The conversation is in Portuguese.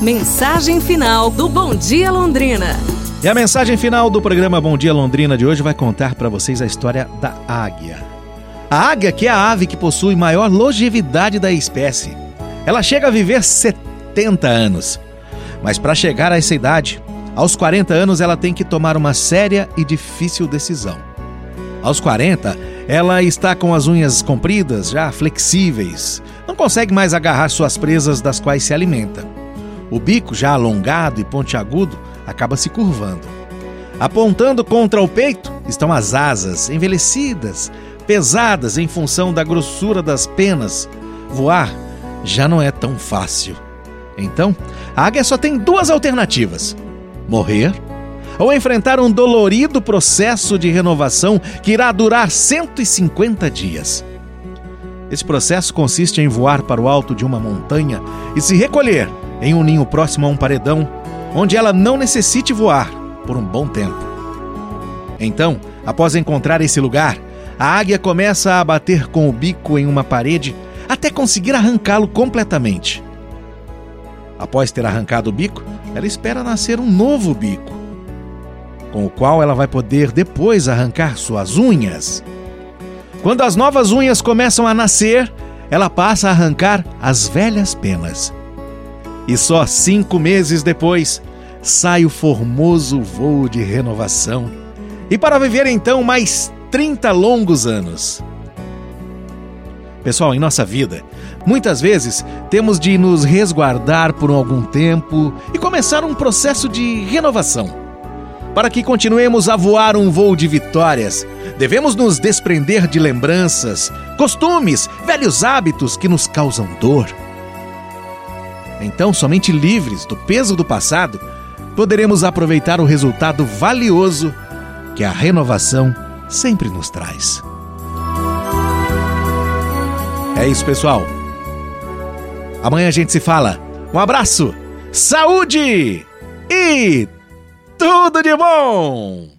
Mensagem final do Bom Dia Londrina. E a mensagem final do programa Bom Dia Londrina de hoje vai contar para vocês a história da águia. A águia, que é a ave que possui maior longevidade da espécie. Ela chega a viver 70 anos. Mas para chegar a essa idade, aos 40 anos ela tem que tomar uma séria e difícil decisão. Aos 40, ela está com as unhas compridas, já flexíveis, não consegue mais agarrar suas presas das quais se alimenta. O bico, já alongado e pontiagudo, acaba se curvando. Apontando contra o peito estão as asas, envelhecidas, pesadas em função da grossura das penas. Voar já não é tão fácil. Então, a águia só tem duas alternativas: morrer ou enfrentar um dolorido processo de renovação que irá durar 150 dias. Esse processo consiste em voar para o alto de uma montanha e se recolher em um ninho próximo a um paredão, onde ela não necessite voar por um bom tempo. Então, após encontrar esse lugar, a águia começa a bater com o bico em uma parede até conseguir arrancá-lo completamente. Após ter arrancado o bico, ela espera nascer um novo bico, com o qual ela vai poder depois arrancar suas unhas. Quando as novas unhas começam a nascer, ela passa a arrancar as velhas penas. E só cinco meses depois sai o formoso voo de renovação. E para viver então mais 30 longos anos. Pessoal, em nossa vida, muitas vezes temos de nos resguardar por algum tempo e começar um processo de renovação. Para que continuemos a voar um voo de vitórias, devemos nos desprender de lembranças, costumes, velhos hábitos que nos causam dor. Então, somente livres do peso do passado, poderemos aproveitar o resultado valioso que a renovação sempre nos traz. É isso, pessoal. Amanhã a gente se fala. Um abraço, saúde e tudo de bom!